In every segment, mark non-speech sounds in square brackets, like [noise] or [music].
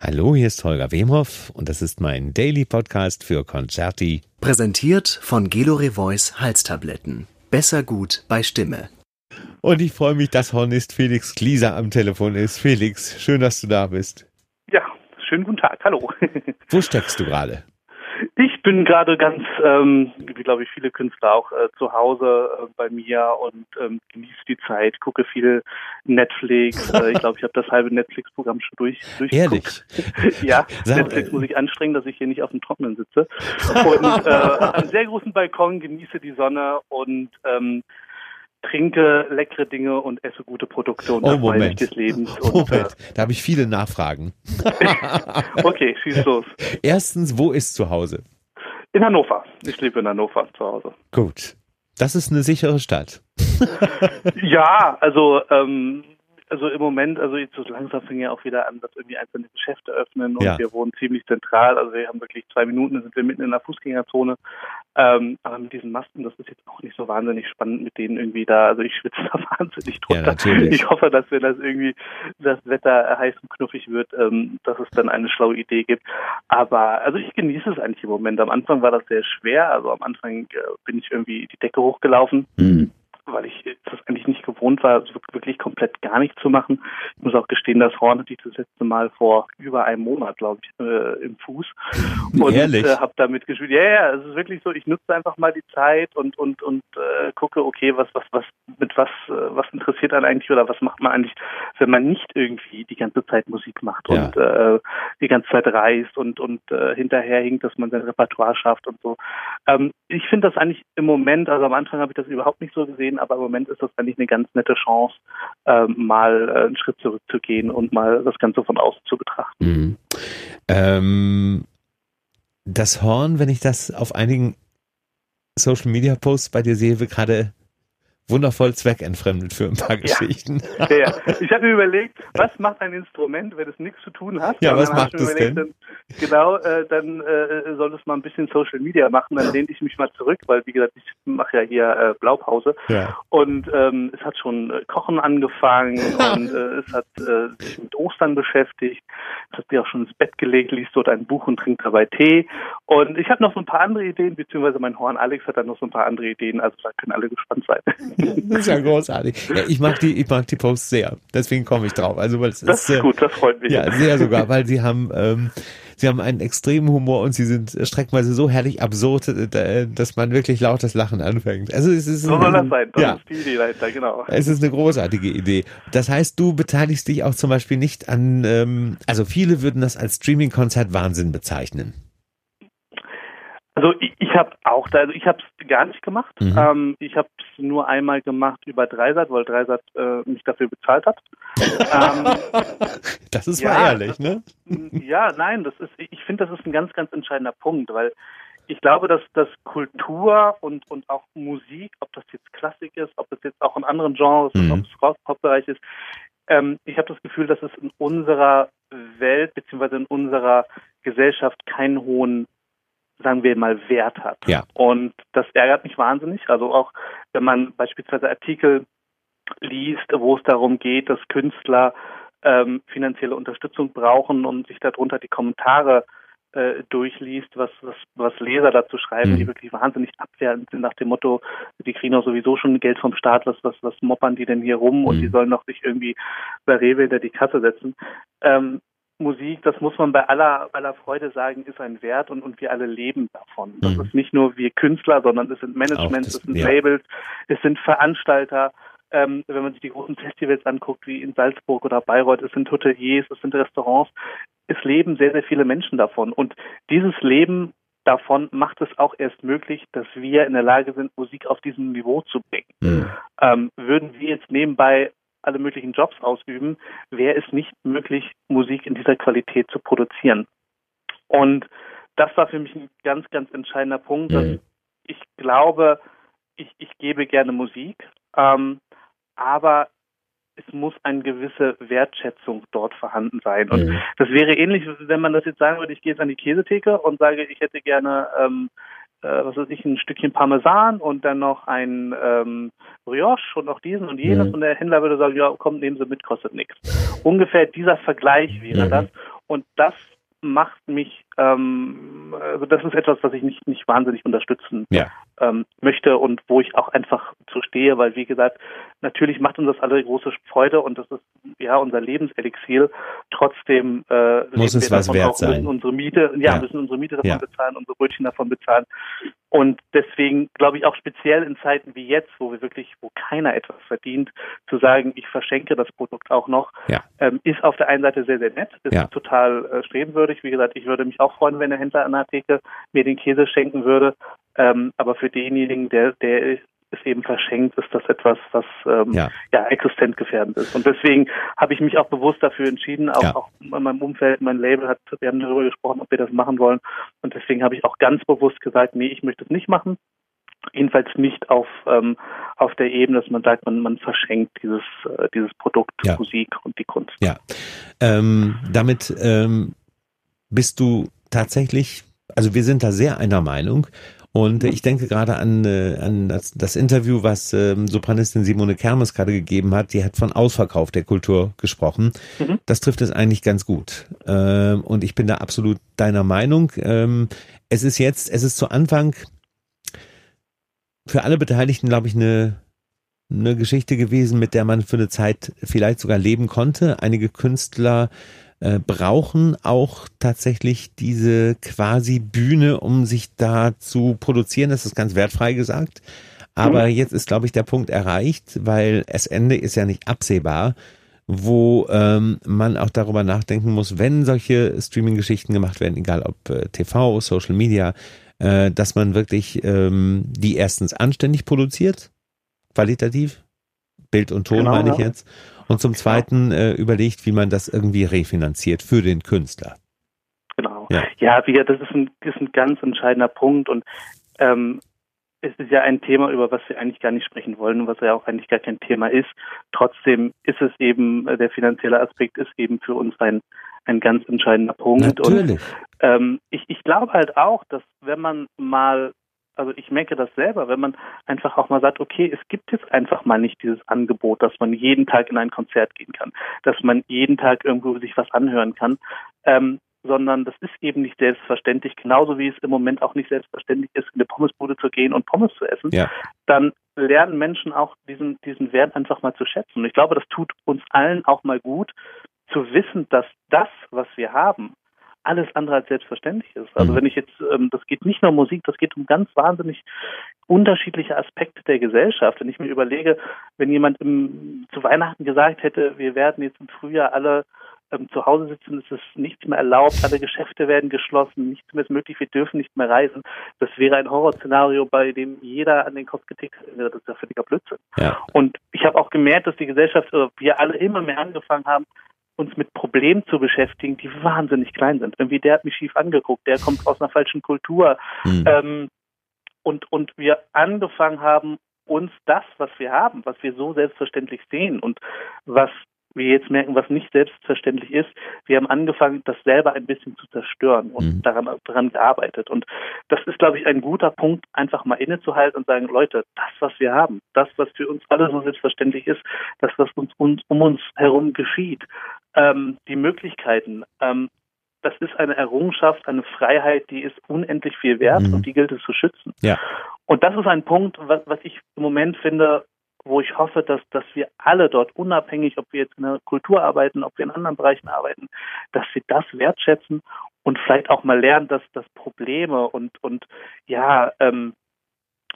Hallo, hier ist Holger Wemhoff und das ist mein Daily Podcast für Concerti. Präsentiert von Gelore Voice Halstabletten. Besser gut bei Stimme. Und ich freue mich, dass Hornist Felix Klieser am Telefon ist. Felix, schön, dass du da bist. Ja, schönen guten Tag. Hallo. Wo steckst du gerade? Ich bin gerade ganz, ähm, wie glaube ich viele Künstler auch, äh, zu Hause äh, bei mir und ähm, genieße die Zeit, gucke viel Netflix. [laughs] Äh, ich glaube, ich habe das halbe Netflix-Programm schon durch. Ehrlich? [laughs] ja, Sag, Netflix äh, muss ich anstrengen, dass ich hier nicht auf dem Trockenen sitze. Und äh, [laughs] einen sehr großen Balkon, genieße die Sonne und ähm, trinke leckere Dinge und esse gute Produkte und Oh, Moment. des Lebens. Oh, Und, Moment, da habe ich viele Nachfragen. äh, okay, schieß los. Erstens, wo ist zu Hause? In Hannover. Ich lebe in Hannover zu Hause. Gut. Das ist eine sichere Stadt. [laughs] Ja, also ähm, also im Moment, also jetzt so langsam fing ja auch wieder an, dass irgendwie einzelne Geschäfte öffnen und Ja. wir wohnen ziemlich zentral. Also wir haben wirklich zwei Minuten, dann sind wir mitten in der Fußgängerzone. Ähm, aber mit diesen Masken, das ist jetzt auch nicht so wahnsinnig spannend, mit denen irgendwie da. Also ich schwitze [laughs] da wahnsinnig Ja, drunter. natürlich. ich hoffe, dass wenn das irgendwie das Wetter heiß und knuffig wird, ähm, dass es dann eine schlaue Idee gibt. Aber also ich genieße es eigentlich im Moment. Am Anfang war das sehr schwer. Also am Anfang äh, bin ich irgendwie die Decke hochgelaufen Hm. Weil ich das eigentlich nicht gewohnt war, wirklich komplett gar nichts zu machen. Ich muss auch gestehen, das Horn hatte ich das letzte Mal vor über einem Monat, glaube ich, äh, im Fuß. [laughs] Und Ehrlich? äh, habe damit gespielt. Ja, ja, es ist wirklich so, ich nutze einfach mal die Zeit und und und äh, gucke, okay, was was was mit was äh, was interessiert einen eigentlich oder was macht man eigentlich, wenn man nicht irgendwie die ganze Zeit Musik macht Ja. und äh, die ganze Zeit reist und und äh, hinterherhinkt, dass man sein Repertoire schafft und so. Ähm, ich finde das eigentlich im Moment, also am Anfang habe ich das überhaupt nicht so gesehen, aber im Moment ist das eigentlich eine ganz nette Chance, ähm, mal äh, einen Schritt zurückzugehen und mal das Ganze von außen zu betrachten. Mhm. Ähm, das Horn, wenn ich das auf einigen Social Media Posts bei dir sehe, wird gerade wundervoll zweckentfremdet für ein paar [laughs] [laughs] Geschichten. Ja, ja. Ich habe mir überlegt, was macht ein Instrument, wenn es nichts zu tun hat? Ja, Und was macht es denn? Dann, genau, äh, dann äh, soll es mal ein bisschen Social Media machen. Dann lehne ich mich mal zurück, weil wie gesagt, ich mache ja hier äh, Blaupause. Ja. Und ähm, es hat schon äh, Kochen angefangen [laughs] und äh, es hat äh, sich mit Ostern beschäftigt. Es hat sich auch schon ins Bett gelegt, liest dort ein Buch und trinkt dabei Tee. Und ich habe noch so ein paar andere Ideen, beziehungsweise mein Horn Alex hat dann noch so ein paar andere Ideen. Also da können alle gespannt sein. Das [laughs] ist ja großartig. Ja, ich mag die, ich mag die Posts sehr. Deswegen komme ich drauf. Also weil es Das ist, ist gut, das freut mich. Ja, sehr sogar, weil sie haben, ähm, sie haben einen extremen Humor und sie sind streckenweise so herrlich absurd, äh, dass man wirklich lautes Lachen anfängt. Also es ist, So soll das sein. Das ja, ist die Idee dahinter, genau. es ist eine großartige Idee. Das heißt, du beteiligst dich auch zum Beispiel nicht an, ähm, also viele würden das als Streaming-Konzert Wahnsinn bezeichnen. Also ich, ich habe auch da, also ich habe es gar nicht gemacht. Mhm. Ähm, ich habe es nur einmal gemacht über Dreisat, weil Dreisat äh, mich dafür bezahlt hat. ähm, [laughs] Das ist Ja, mal ehrlich, ne? ja, nein, das ist, ich finde, das ist ein ganz, ganz entscheidender Punkt, weil ich glaube, dass, dass Kultur und, und auch Musik, ob das jetzt Klassik ist, ob das jetzt auch in anderen Genres ist, Mhm. ob es Rock-Pop-Bereich ist, ähm, ich habe das Gefühl, dass es in unserer Welt beziehungsweise in unserer Gesellschaft keinen hohen, sagen wir mal, Wert hat. Ja. Und das ärgert mich wahnsinnig. Also auch, wenn man beispielsweise Artikel liest, wo es darum geht, dass Künstler ähm, finanzielle Unterstützung brauchen und sich darunter die Kommentare äh, durchliest, was, was, was Leser dazu schreiben, Mhm. die wirklich wahnsinnig abwertend sind nach dem Motto, die kriegen doch sowieso schon Geld vom Staat, was, was, was moppern die denn hier rum und Mhm. die sollen doch sich irgendwie bei Rewe hinter die Kasse setzen. Ähm, Musik, das muss man bei aller, aller Freude sagen, ist ein Wert und, und wir alle leben davon. Das Mhm. ist nicht nur wir Künstler, sondern es sind Managements, es sind ja. Labels, es sind Veranstalter, ähm, wenn man sich die großen Festivals anguckt, wie in Salzburg oder Bayreuth, es sind Hoteliers, es sind Restaurants, es leben sehr, sehr viele Menschen davon. Und dieses Leben davon macht es auch erst möglich, dass wir in der Lage sind, Musik auf diesem Niveau zu bringen. Mhm. Ähm, würden wir jetzt nebenbei alle möglichen Jobs ausüben, wäre es nicht möglich, Musik in dieser Qualität zu produzieren. Und das war für mich ein ganz, ganz entscheidender Punkt, Mhm. ich glaube, ich, ich gebe gerne Musik, ähm, aber es muss eine gewisse Wertschätzung dort vorhanden sein. Und Mhm. das wäre ähnlich, wenn man das jetzt sagen würde, ich gehe jetzt an die Käsetheke und sage, ich hätte gerne, ähm, äh, was weiß ich, ein Stückchen Parmesan und dann noch ein ähm, Brioche und noch diesen und jenes Mhm. und der Händler würde sagen, ja, komm, nehmen Sie mit, kostet nichts. Ungefähr dieser Vergleich wäre Mhm. das. und das macht mich, ähm, also das ist etwas, was ich nicht, nicht wahnsinnig unterstützen Ja. ähm, möchte und wo ich auch einfach zu stehe, weil wie gesagt, natürlich macht uns das alle große Freude und das ist ja unser Lebenselixier. Trotzdem äh, Muss leben es wir was davon wert auch, müssen sein. unsere Miete, ja, Ja. müssen unsere Miete davon Ja. bezahlen, unsere Brötchen davon bezahlen. Und deswegen glaube ich auch speziell in Zeiten wie jetzt, wo wir wirklich, wo keiner etwas verdient, zu sagen, ich verschenke das Produkt auch noch, ähm, ist auf der einen Seite sehr, sehr nett, ist total äh, strebenswürdig. Wie gesagt, ich würde mich auch freuen, wenn der Händler an der Theke mir den Käse schenken würde. Ähm, aber für denjenigen, der, der es eben verschenkt, ist das etwas, was ähm, Ja. ja. existenzgefährdend ist. Und deswegen habe ich mich auch bewusst dafür entschieden, auch, Ja. auch in meinem Umfeld, mein Label hat, wir haben darüber gesprochen, ob wir das machen wollen. Und deswegen habe ich auch ganz bewusst gesagt, nee, ich möchte es nicht machen. Jedenfalls nicht auf, ähm, auf der Ebene, dass man sagt, man, man verschenkt dieses, äh, dieses Produkt Ja. Musik und die Kunst. Ja. Ähm, damit ähm, bist du tatsächlich, also wir sind da sehr einer Meinung. Und ich denke gerade an, äh, an das, das Interview, was ähm, Sopranistin Simone Kermes gerade gegeben hat. Die hat von Ausverkauf der Kultur gesprochen. Mhm. Das trifft es eigentlich ganz gut. Ähm, und ich bin da absolut deiner Meinung. Ähm, es ist jetzt, es ist zu Anfang für alle Beteiligten, glaube ich, eine, eine Geschichte gewesen, mit der man für eine Zeit vielleicht sogar leben konnte. Einige Künstler äh, brauchen auch tatsächlich diese quasi Bühne, um sich da zu produzieren. Das ist ganz wertfrei gesagt. Aber jetzt ist, glaube ich, der Punkt erreicht, weil das Ende ist ja nicht absehbar, wo ähm, man auch darüber nachdenken muss, wenn solche Streaming-Geschichten gemacht werden, egal ob äh, TV, Social Media, äh, dass man wirklich ähm, die erstens anständig produziert, qualitativ, Bild und Ton Genau, meine ich ja. jetzt, und zum Zweiten äh, überlegt, wie man das irgendwie refinanziert für den Künstler. Genau. Ja. Ja, wie gesagt, das ist ein, ist ein ganz entscheidender Punkt und ähm, es ist ja ein Thema, über was wir eigentlich gar nicht sprechen wollen und was ja auch eigentlich gar kein Thema ist. Trotzdem ist es eben, äh, der finanzielle Aspekt ist eben für uns ein, ein ganz entscheidender Punkt. Und Natürlich. ähm, ich, ich glaube halt auch, dass wenn man mal, also ich merke das selber, wenn man einfach auch mal sagt, okay, es gibt jetzt einfach mal nicht dieses Angebot, dass man jeden Tag in ein Konzert gehen kann, dass man jeden Tag irgendwo sich was anhören kann, ähm, sondern das ist eben nicht selbstverständlich, genauso wie es im Moment auch nicht selbstverständlich ist, in eine Pommesbude zu gehen und Pommes zu essen, Ja. dann lernen Menschen auch diesen, diesen Wert einfach mal zu schätzen. Und ich glaube, das tut uns allen auch mal gut, zu wissen, dass das, was wir haben, alles andere als selbstverständlich ist. Also Mhm. wenn ich jetzt, ähm, das geht nicht nur um Musik, das geht um ganz wahnsinnig unterschiedliche Aspekte der Gesellschaft. Wenn ich mir überlege, wenn jemand im, zu Weihnachten gesagt hätte, wir werden jetzt im Frühjahr alle ähm, zu Hause sitzen, es ist nichts mehr erlaubt, alle Geschäfte werden geschlossen, nichts mehr ist möglich, wir dürfen nicht mehr reisen. Das wäre ein Horrorszenario, bei dem jeder an den Kopf getickt wäre. Das ist ja völliger Blödsinn. Ja. Und ich habe auch gemerkt, dass die Gesellschaft, oder wir alle immer mehr angefangen haben, uns mit Problemen zu beschäftigen, die wahnsinnig klein sind. Irgendwie der hat mich schief angeguckt, der kommt aus einer falschen Kultur. Hm. Ähm, und, und wir angefangen haben, uns das, was wir haben, was wir so selbstverständlich sehen und was wir jetzt merken, was nicht selbstverständlich ist, wir haben angefangen, das selber ein bisschen zu zerstören und Mhm. daran, daran gearbeitet. Und das ist, glaube ich, ein guter Punkt, einfach mal innezuhalten und sagen, Leute, das, was wir haben, das, was für uns alle so selbstverständlich ist, das, was uns, uns um uns herum geschieht, ähm, die Möglichkeiten, ähm, das ist eine Errungenschaft, eine Freiheit, die ist unendlich viel wert Mhm. und die gilt es zu schützen. Ja. Und das ist ein Punkt, was, was ich im Moment finde, wo ich hoffe, dass, dass wir alle dort, unabhängig, ob wir jetzt in der Kultur arbeiten, ob wir in anderen Bereichen arbeiten, dass wir das wertschätzen und vielleicht auch mal lernen, dass, dass Probleme und, und ja, ähm,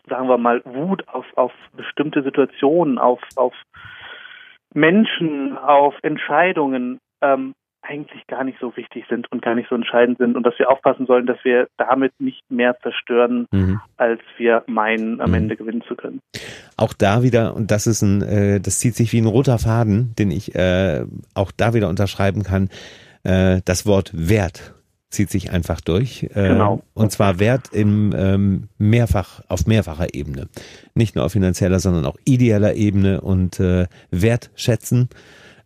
sagen wir mal, Wut auf, auf bestimmte Situationen, auf, auf Menschen, auf Entscheidungen ähm, eigentlich gar nicht so wichtig sind und gar nicht so entscheidend sind und dass wir aufpassen sollen, dass wir damit nicht mehr zerstören, Mhm. als wir meinen, am Mhm. Ende gewinnen zu können. Auch da wieder, und das ist ein, äh, das zieht sich wie ein roter Faden, den ich äh, auch da wieder unterschreiben kann. Äh, das Wort Wert zieht sich einfach durch. Äh, Genau. Und zwar Wert im ähm, mehrfach, auf mehrfacher Ebene. Nicht nur auf finanzieller, sondern auch ideeller Ebene und äh, Wertschätzen.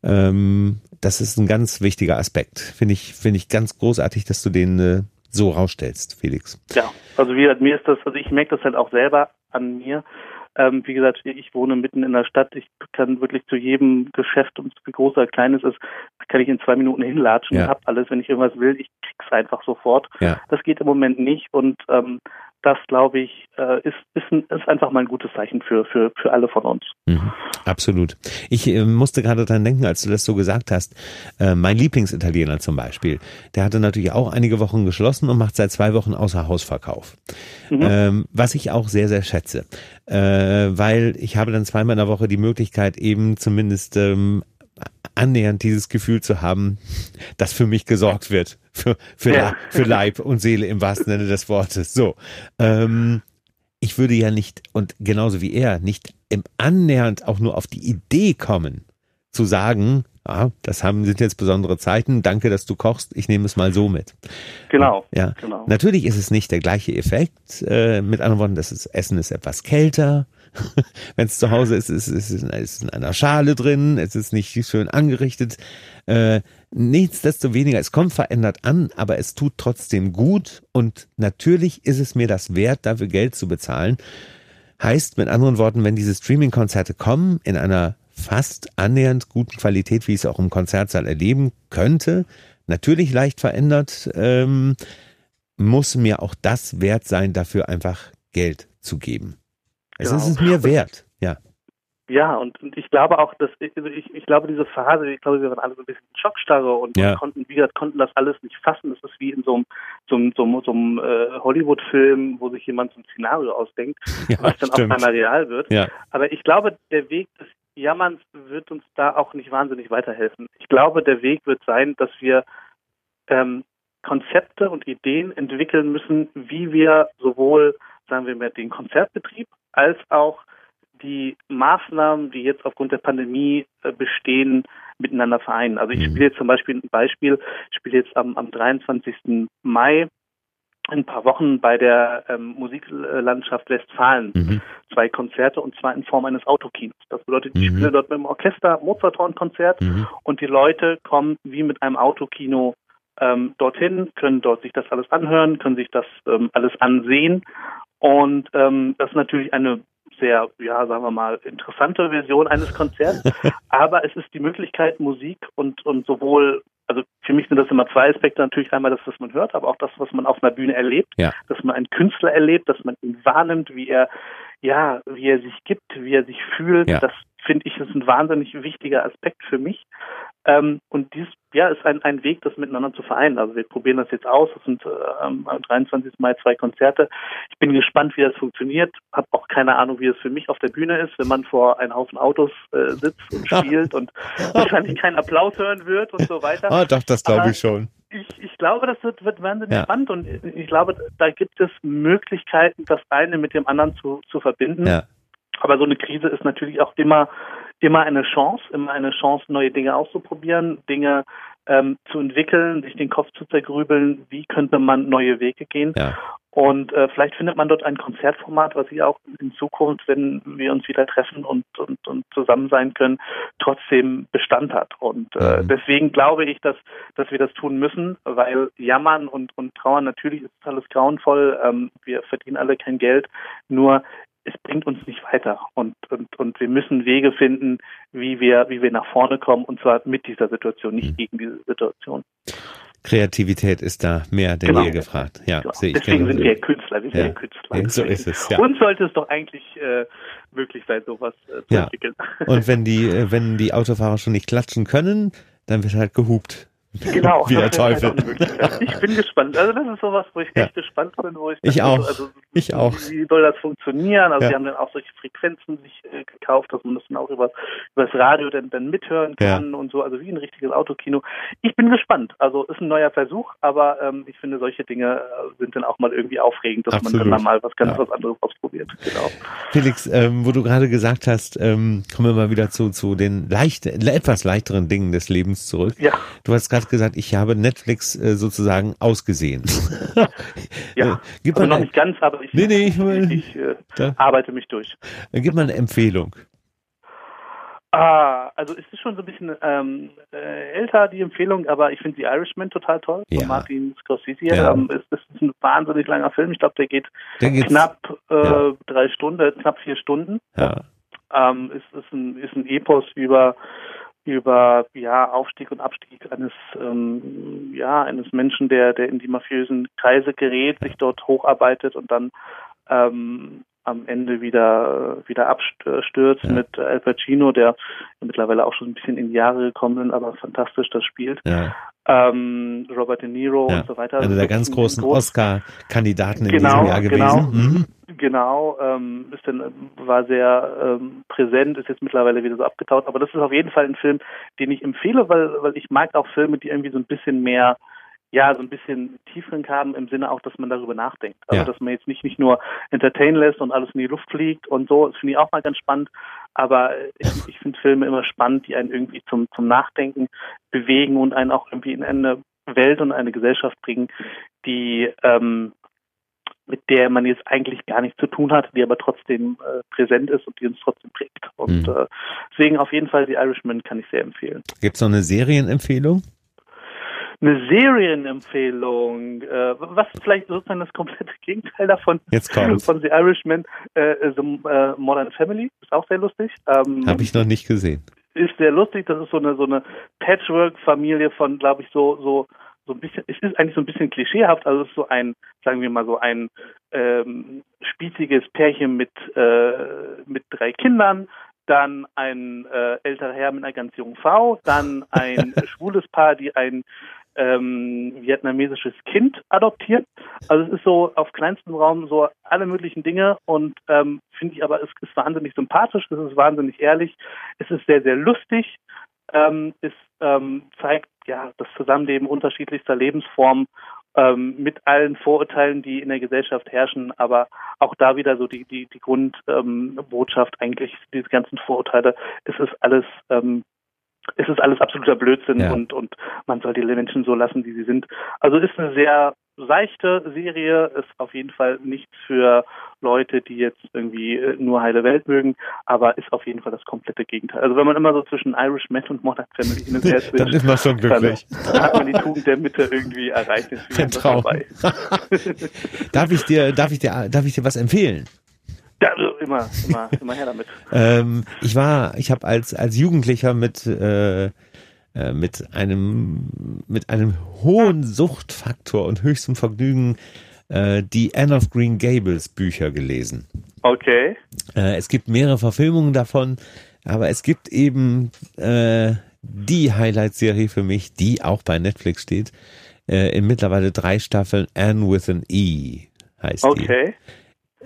Ähm, das ist ein ganz wichtiger Aspekt. Finde ich, finde ich ganz großartig, dass du den äh, so rausstellst, Felix. Ja, also wie gesagt, mir ist das, also ich merke das halt auch selber an mir. Ähm, wie gesagt, ich wohne mitten in der Stadt. Ich kann wirklich zu jedem Geschäft, um wie groß oder klein es ist, kann ich in zwei Minuten hinlatschen Ja. und hab alles, wenn ich irgendwas will. Ich krieg's einfach sofort. Ja. Das geht im Moment nicht und ähm, das, glaube ich, äh, ist, ist, ein, ist einfach mal ein gutes Zeichen für, für, für alle von uns. Mhm, absolut. Ich äh, musste gerade dran denken, als du das so gesagt hast. Äh, mein Lieblingsitaliener zum Beispiel, der hatte natürlich auch einige Wochen geschlossen und macht seit zwei Wochen Außerhausverkauf. Mhm. Ähm, was ich auch sehr, sehr schätze. Äh, weil ich habe dann zweimal in der Woche die Möglichkeit, eben zumindest ähm, annähernd dieses Gefühl zu haben, [laughs] dass für mich gesorgt wird. Für, für, Ja. für Leib und Seele im wahrsten Sinne des Wortes. So. Ähm, ich würde ja nicht, und genauso wie er, nicht im annähernd auch nur auf die Idee kommen, zu sagen, ah, das haben, sind jetzt besondere Zeiten, danke, dass du kochst, ich nehme es mal so mit. Genau. Ja, Genau. natürlich ist es nicht der gleiche Effekt. Äh, mit anderen Worten, das ist, Essen ist etwas kälter. [laughs] Wenn es zu Hause ist, ist es ist in, ist in einer Schale drin, es ist nicht schön angerichtet. Äh, nichtsdestoweniger, es kommt verändert an, aber es tut trotzdem gut und natürlich ist es mir das wert, dafür Geld zu bezahlen. Heißt mit anderen Worten, wenn diese Streaming-Konzerte kommen, in einer fast annähernd guten Qualität, wie ich es auch im Konzertsaal erleben könnte, natürlich leicht verändert, ähm, muss mir auch das wert sein, dafür einfach Geld zu geben. Es Genau. ist es mir wert, ja. Ja, und, und ich glaube auch, dass also ich, ich glaube diese Phase, ich glaube, wir waren alle so ein bisschen Schockstarre und, Ja. konnten, wie gesagt, konnten das alles nicht fassen. Das ist wie in so einem einem, so einem äh, Hollywood-Film, wo sich jemand so ein Szenario ausdenkt, [laughs] Ja, was dann stimmt. auf einmal real wird. Ja, Aber ich glaube, der Weg des Jammerns wird uns da auch nicht wahnsinnig weiterhelfen. Ich glaube, der Weg wird sein, dass wir ähm, Konzepte und Ideen entwickeln müssen, wie wir sowohl, sagen wir mal, den Konzertbetrieb als auch die Maßnahmen, die jetzt aufgrund der Pandemie äh, bestehen, miteinander vereinen. Also ich Mhm. spiele jetzt zum Beispiel ein Beispiel, ich spiele jetzt am, am 23. Mai in ein paar Wochen bei der ähm, Musiklandschaft Westfalen mhm. zwei Konzerte und zwar in Form eines Autokinos. Das bedeutet, ich Mhm. spiele dort mit dem Orchester Mozarthorn-Konzert Mhm. und die Leute kommen wie mit einem Autokino ähm, dorthin, können dort sich das alles anhören, können sich das ähm, alles ansehen und ähm, das ist natürlich eine sehr, ja, sagen wir mal, interessante Version eines Konzerts, [laughs] aber es ist die Möglichkeit, Musik und, und sowohl, also für mich sind das immer zwei Aspekte, natürlich einmal das, was man hört, aber auch das, was man auf einer Bühne erlebt, Ja. dass man einen Künstler erlebt, dass man ihn wahrnimmt, wie er, ja, wie er sich gibt, wie er sich fühlt, Ja. das finde ich, ist ein wahnsinnig wichtiger Aspekt für mich. Ähm, und dies, ja, ist ein, ein Weg, das miteinander zu vereinen. Also wir probieren das jetzt aus. Das sind äh, am 23. Mai zwei Konzerte. Ich bin gespannt, wie das funktioniert. Habe auch keine Ahnung, wie es für mich auf der Bühne ist, wenn man vor einem Haufen Autos äh, sitzt und spielt und wahrscheinlich keinen Applaus hören wird und so weiter. Ah, doch, das glaube ich schon. Ich, ich glaube, das wird, wird wahnsinnig Ja. spannend und ich glaube, da gibt es Möglichkeiten, das eine mit dem anderen zu, zu verbinden. Ja. Aber so eine Krise ist natürlich auch immer, immer eine Chance, immer eine Chance, neue Dinge auszuprobieren, Dinge ähm, zu entwickeln, sich den Kopf zu zergrübeln, wie könnte man neue Wege gehen. Ja. Und äh, vielleicht findet man dort ein Konzertformat, was ich auch in Zukunft, wenn wir uns wieder treffen und, und, und zusammen sein können, trotzdem Bestand hat. Und äh, Mhm. deswegen glaube ich, dass, dass wir das tun müssen, weil Jammern und, und Trauern, natürlich ist alles grauenvoll, ähm, wir verdienen alle kein Geld, nur es bringt uns nicht weiter. Und, und, und wir müssen Wege finden, wie wir, wie wir nach vorne kommen, und zwar mit dieser Situation, nicht Mhm. gegen diese Situation. Kreativität ist da mehr denn Genau. je gefragt. Ja, Genau. sehe ich Deswegen sind wir Künstler, wir sind Ja. ja Künstler. Ja, so ist es, ja. Uns sollte es doch eigentlich äh, möglich sein, sowas äh, zu Ja. entwickeln. Und wenn [laughs] die, äh, wenn die Autofahrer schon nicht klatschen können, dann wird halt gehupt. Genau. [laughs] Wie der halt Teufel. Möglichkeit. Ich bin gespannt. Also das ist sowas, wo ich Ja. echt gespannt bin, wo ich Ich auch. Also, Ich auch. Wie soll das funktionieren? Also Ja. sie haben dann auch solche Frequenzen sich äh, gekauft, dass man das dann auch über, über das Radio dann, dann mithören Ja. kann und so, also wie ein richtiges Autokino. Ich bin gespannt. Also ist ein neuer Versuch, aber ähm, ich finde, solche Dinge äh, sind dann auch mal irgendwie aufregend, dass Absolut. man dann mal was ganz Ja. was anderes ausprobiert. Genau. Felix, ähm, wo du gerade gesagt hast, ähm, kommen wir mal wieder zu, zu den leicht, etwas leichteren Dingen des Lebens zurück. Ja. Du hast gerade gesagt, ich habe Netflix äh, sozusagen ausgesehen. [laughs] Ja. Äh, gib, Also noch nicht ganz, aber ich, Nee, nee, ich will- [laughs] ich, äh, Da- arbeite mich durch. äh, gib mal eine Empfehlung. Ah, also ist es schon so ein bisschen ähm, äh, älter, die Empfehlung, aber ich finde The Irishman total toll Ja. von Martin Scorsese. Ja. Ähm, ist, ist ein wahnsinnig langer Film. Ich glaube, der geht knapp äh, ja. drei Stunden, knapp vier Stunden. Ja. Ähm, ist, ist, ein, ist ein Epos über über ja Aufstieg und Abstieg eines ähm, ja eines Menschen, der der in die mafiösen Kreise gerät, sich dort hocharbeitet und dann ähm, am Ende wieder wieder abstürzt Ja. mit Al Pacino, der mittlerweile auch schon ein bisschen in die Jahre gekommen ist, aber fantastisch das spielt. Ja. Ähm, Robert De Niro Ja. und so weiter. Einer der ganz großen groß- Oscar-Kandidaten in Genau, diesem Jahr gewesen. genau. Mhm. Genau, ähm, ist dann, war sehr ähm, präsent, ist jetzt mittlerweile wieder so abgetaut, aber das ist auf jeden Fall ein Film, den ich empfehle, weil, weil ich mag auch Filme, die irgendwie so ein bisschen mehr, ja, so ein bisschen Tiefgang haben im Sinne auch, dass man darüber nachdenkt. Also Ja. dass man jetzt nicht, nicht nur entertain lässt und alles in die Luft fliegt und so, das finde ich auch mal ganz spannend, aber ich, ich finde Filme immer spannend, die einen irgendwie zum, zum Nachdenken bewegen und einen auch irgendwie in eine Welt und eine Gesellschaft bringen, die ähm, mit der man jetzt eigentlich gar nichts zu tun hat, die aber trotzdem äh, präsent ist und die uns trotzdem prägt. Und Mhm. äh, deswegen auf jeden Fall The Irishman kann ich sehr empfehlen. Gibt es noch eine Serienempfehlung? Eine Serienempfehlung, äh, was vielleicht sozusagen das komplette [laughs] Gegenteil davon Jetzt von The Irishman, äh, The äh, Modern Family, ist auch sehr lustig. Ähm, Habe ich noch nicht gesehen. ist sehr lustig. Das ist so eine so eine Patchwork-Familie von, glaube ich, so so so ein bisschen. Es ist eigentlich so ein bisschen klischeehaft. Also es ist so ein, sagen wir mal so ein ähm, spießiges Pärchen mit äh, mit drei Kindern. Dann ein äh, älterer Herr mit einer ganz jungen Frau, dann ein [laughs] schwules Paar, die ein ähm, vietnamesisches Kind adoptiert. Also es ist so auf kleinstem Raum so alle möglichen Dinge und ähm, finde ich aber, es ist wahnsinnig sympathisch, es ist wahnsinnig ehrlich, es ist sehr, sehr lustig, ähm, es ähm, zeigt ja das Zusammenleben unterschiedlichster Lebensformen ähm, mit allen Vorurteilen, die in der Gesellschaft herrschen, aber auch da wieder so die, die, die Grundbotschaft Botschaft eigentlich, diese ganzen Vorurteile, es ist alles ähm, es ist alles absoluter Blödsinn Ja. und, und man soll die Menschen so lassen, wie sie sind. Also ist eine sehr seichte Serie, ist auf jeden Fall nichts für Leute, die jetzt irgendwie äh, nur heile Welt mögen, aber ist auf jeden Fall das komplette Gegenteil. Also wenn man immer so zwischen Irishman und Modern Family hin und her [laughs] Dann switcht, ist man schon dann glücklich. hat man die Tugend der Mitte irgendwie erreicht. [laughs] Ist Traum. [laughs] darf ich dir, darf ich dir, darf ich dir was empfehlen? Ja, also immer, immer, immer her damit. [laughs] Ähm, ich war, ich habe als als Jugendlicher mit äh, äh, mit einem mit einem hohen Suchtfaktor und höchstem Vergnügen äh, die Anne of Green Gables Bücher gelesen. Okay. Äh, es gibt mehrere Verfilmungen davon, aber es gibt eben äh, die Highlight-Serie für mich, die auch bei Netflix steht, äh, in mittlerweile drei Staffeln Anne with an E heißt die. Okay.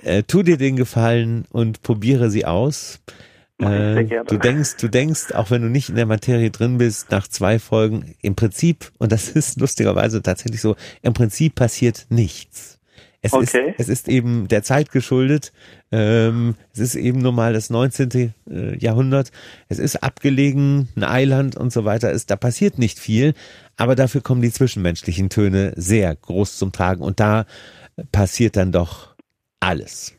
Äh, tu dir den Gefallen und probiere sie aus. Äh, du denkst, du denkst, auch wenn du nicht in der Materie drin bist, nach zwei Folgen, im Prinzip, und das [laughs] ist lustigerweise tatsächlich so, im Prinzip passiert nichts. Es, Okay. ist, es ist eben der Zeit geschuldet. Ähm, es ist eben nun mal das 19. äh, Jahrhundert. Es ist abgelegen, ein Eiland und so weiter. Es, da passiert nicht viel, aber dafür kommen die zwischenmenschlichen Töne sehr groß zum Tragen. Und da passiert dann doch alles.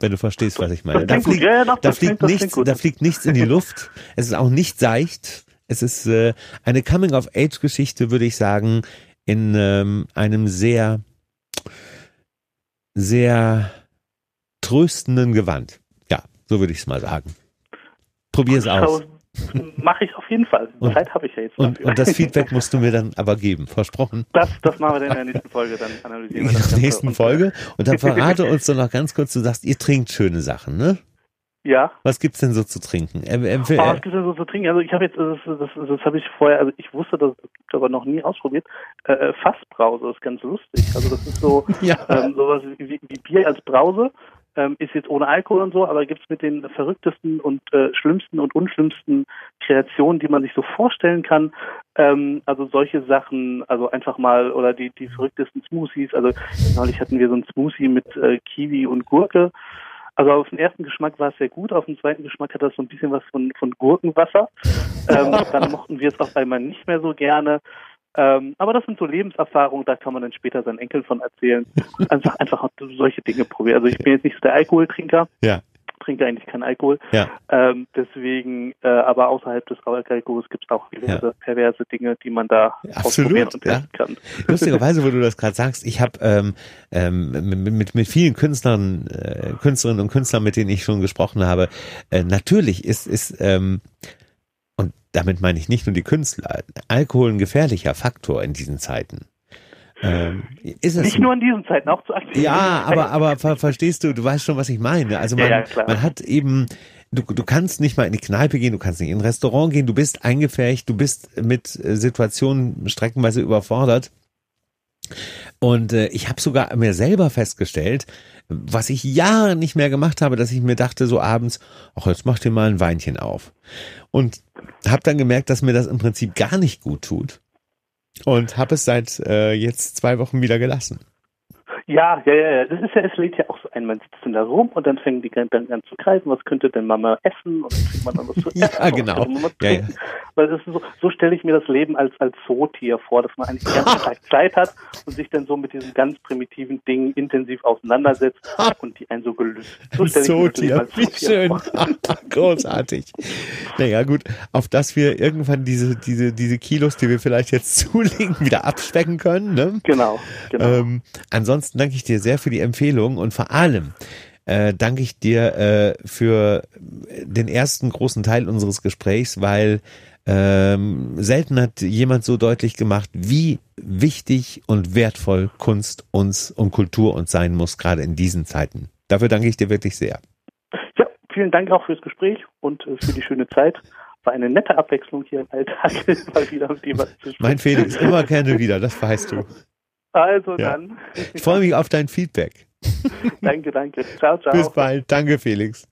Wenn du verstehst, was ich meine. Da fliegt, Ja, doch, da fliegt klingt- nichts, da fliegt nichts in die Luft. Es ist auch nicht seicht. Es ist äh, eine Coming-of-Age-Geschichte, würde ich sagen, in ähm, einem sehr, sehr tröstenden Gewand. Ja, so würde ich es mal sagen. Probier es aus. Mache ich auf jeden Fall. Und- Zeit habe ich ja jetzt Und, und das [laughs] Feedback musst du mir dann aber geben, versprochen. Das, das machen wir dann in der nächsten Folge, dann analysieren wir In der nächsten äh, Folge. Und dann verrate [laughs] uns doch noch ganz kurz, du sagst, ihr trinkt schöne Sachen, ne? Ja. Was gibt's denn so zu trinken? Äh, äh, Oh, was gibt es denn so zu trinken? Also ich habe jetzt, das, das, das habe ich vorher, also ich wusste, das gibt aber noch nie ausprobiert. Äh, äh, Fassbrause ist ganz lustig. Also das ist so [laughs] ja. ähm, sowas wie, wie Bier als Brause. Ähm, ist jetzt ohne Alkohol und so, aber gibt's mit den verrücktesten und äh, schlimmsten und unschlimmsten Kreationen, die man sich so vorstellen kann. Ähm, also solche Sachen, also einfach mal, oder die, die verrücktesten Smoothies. Also neulich hatten wir so ein Smoothie mit äh, Kiwi und Gurke. Also auf den ersten Geschmack war es sehr gut, auf den zweiten Geschmack hat das so ein bisschen was von, von Gurkenwasser. Ähm, dann mochten wir es auf einmal nicht mehr so gerne. Ähm, aber das sind so Lebenserfahrungen, da kann man dann später seinen Enkeln von erzählen. [laughs] Einfach, einfach solche Dinge probieren. Also ich bin jetzt nicht so der Alkoholtrinker, Ja. trinke eigentlich keinen Alkohol. Ja. Ähm, deswegen, äh, aber außerhalb des Alkohols gibt es auch diverse Ja. perverse Dinge, die man da ausprobieren Absolut, und ja. testen kann. Lustigerweise, wo du das gerade sagst, ich habe ähm, ähm, mit, mit, mit vielen Künstlern, äh, Künstlerinnen und Künstlern, mit denen ich schon gesprochen habe, äh, natürlich ist, ist ähm, damit meine ich nicht nur die Künstler, Alkohol ein gefährlicher Faktor in diesen Zeiten. Ähm, ist es Nicht nur in diesen Zeiten, auch zu aktiven ja, aber, aber ver verstehst du, du weißt schon, was ich meine. Also Ja, man, ja, klar. man hat eben, du, du kannst nicht mal in die Kneipe gehen, du kannst nicht in ein Restaurant gehen, du bist eingefärcht, du bist mit äh, Situationen streckenweise überfordert. Und äh, ich habe sogar mir selber festgestellt, was ich Jahre nicht mehr gemacht habe, dass ich mir dachte so abends, ach jetzt mach dir mal ein Weinchen auf. Und habe dann gemerkt, dass mir das im Prinzip gar nicht gut tut. Und habe es seit äh, jetzt zwei Wochen wieder gelassen. Ja, ja, ja, ja. Das ist ja, es lädt ja auch so ein, man sitzt dann da rum und dann fängen die dann an zu greifen, was könnte denn Mama essen und dann kriegt man dann was zu [laughs] Ja, essen. was genau. Ja, ja. Weil das ist so, so stelle ich mir das Leben als, als Zootier vor, dass man eigentlich die ganze Zeit [laughs] Zeit hat und sich dann so mit diesen ganz primitiven Dingen intensiv auseinandersetzt und die einen so gelöst. So stelle ich mir das Leben Zootier, als wie Zootier schön. vor. [laughs] Großartig. Naja, gut, auf dass wir irgendwann diese, diese, diese Kilos, die wir vielleicht jetzt zulegen, wieder abspecken können. Ne? Genau, genau. Ähm, ansonsten danke ich dir sehr für die Empfehlung und vor allem äh, danke ich dir äh, für den ersten großen Teil unseres Gesprächs, weil ähm, selten hat jemand so deutlich gemacht, wie wichtig und wertvoll Kunst uns und Kultur uns sein muss, gerade in diesen Zeiten. Dafür danke ich dir wirklich sehr. Ja, vielen Dank auch fürs Gespräch und äh, für die schöne Zeit. War eine nette Abwechslung hier im Alltag, [laughs] mal wieder mit was zu sprechen. Mein Felix, immer gerne wieder, das weißt du. Also Ja. dann. Ich freue mich auf dein Feedback. [laughs] danke, danke. Ciao, ciao. Bis bald. Danke, Felix.